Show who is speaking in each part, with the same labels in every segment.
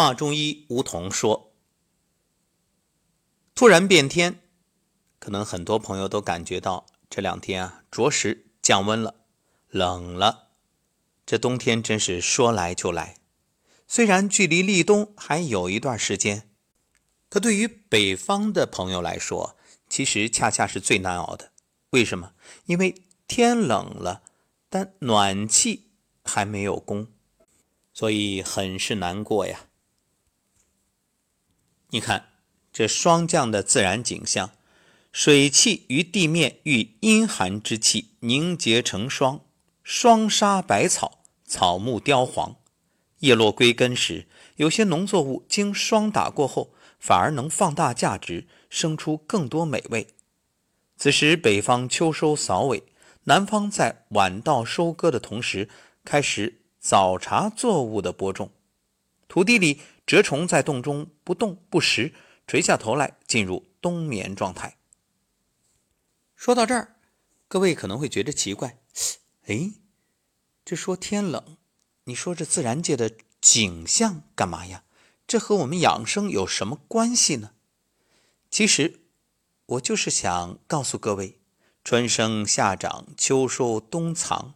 Speaker 1: 华中医吴桐说：“突然变天，可能很多朋友都感觉到这两天啊，着实降温了，冷了。这冬天真是说来就来。虽然距离立冬还有一段时间，可对于北方的朋友来说，其实恰恰是最难熬的。为什么？因为天冷了，但暖气还没有供。”所以很是难过呀。你看这霜降的自然景象，水汽于地面遇阴寒之气凝结成霜，霜杀百草，草木凋黄，叶落归根时，有些农作物经霜打过后，反而能放大价值，生出更多美味。此时北方秋收扫尾，南方在晚稻收割的同时开始。早茶作物的播种，土地里蛰虫在洞中不动不食，垂下头来进入冬眠状态。说到这儿，各位可能会觉得奇怪，哎，这说天冷，你说这自然界的景象干嘛呀？这和我们养生有什么关系呢？其实，我就是想告诉各位，春生夏长秋收冬藏，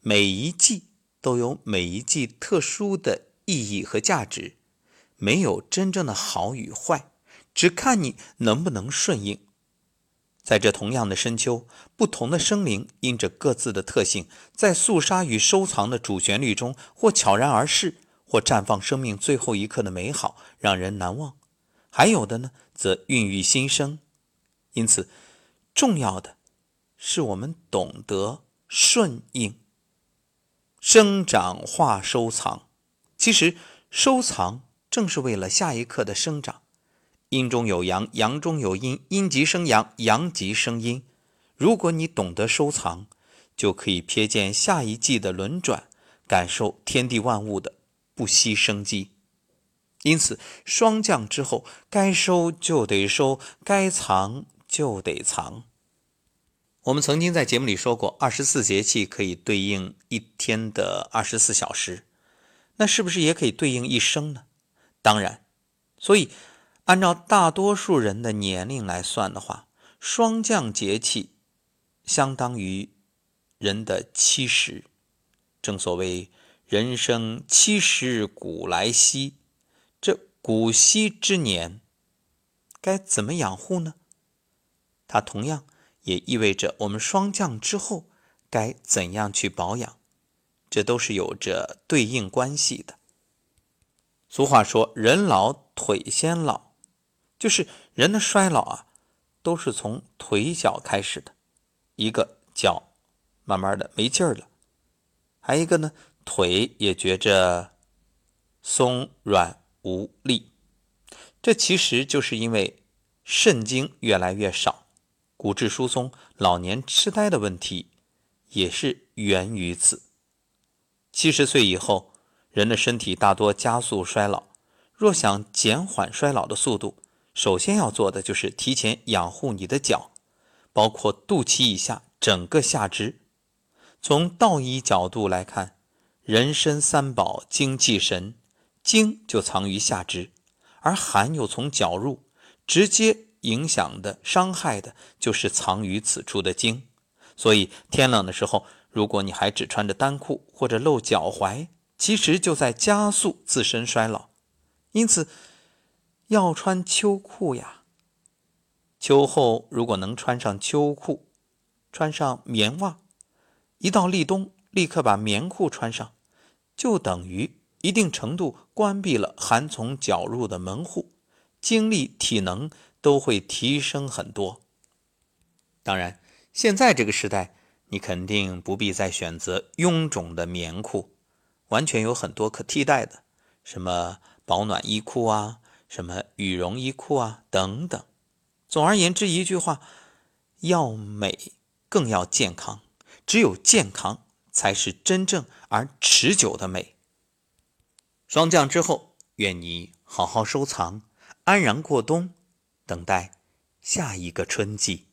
Speaker 1: 每一季。都有每一季特殊的意义和价值，没有真正的好与坏，只看你能不能顺应。在这同样的深秋，不同的生灵因着各自的特性，在肃杀与收藏的主旋律中，或悄然而逝，或绽放生命最后一刻的美好，让人难忘；还有的呢，则孕育新生。因此，重要的是我们懂得顺应。生长化收藏，其实收藏正是为了下一刻的生长。阴中有阳，阳中有阴，阴极生阳，阳极生阴。如果你懂得收藏，就可以瞥见下一季的轮转，感受天地万物的不息生机。因此，霜降之后，该收就得收，该藏就得藏。我们曾经在节目里说过，二十四节气可以对应一天的二十四小时，那是不是也可以对应一生呢？当然，所以按照大多数人的年龄来算的话，霜降节气相当于人的七十。正所谓“人生七十古来稀”，这古稀之年该怎么养护呢？它同样。也意味着我们霜降之后该怎样去保养，这都是有着对应关系的。俗话说“人老腿先老”，就是人的衰老啊，都是从腿脚开始的。一个脚慢慢的没劲儿了，还一个呢，腿也觉着松软无力，这其实就是因为肾精越来越少。骨质疏松、老年痴呆的问题也是源于此。七十岁以后，人的身体大多加速衰老。若想减缓衰老的速度，首先要做的就是提前养护你的脚，包括肚脐以下整个下肢。从道医角度来看，人身三宝精气神，精就藏于下肢，而寒又从脚入，直接。影响的、伤害的，就是藏于此处的精。所以天冷的时候，如果你还只穿着单裤或者露脚踝，其实就在加速自身衰老。因此，要穿秋裤呀。秋后如果能穿上秋裤，穿上棉袜，一到立冬立刻把棉裤穿上，就等于一定程度关闭了寒从脚入的门户，精力体能。都会提升很多。当然，现在这个时代，你肯定不必再选择臃肿的棉裤，完全有很多可替代的，什么保暖衣裤啊，什么羽绒衣裤啊等等。总而言之，一句话，要美更要健康，只有健康才是真正而持久的美。霜降之后，愿你好好收藏，安然过冬。等待下一个春季。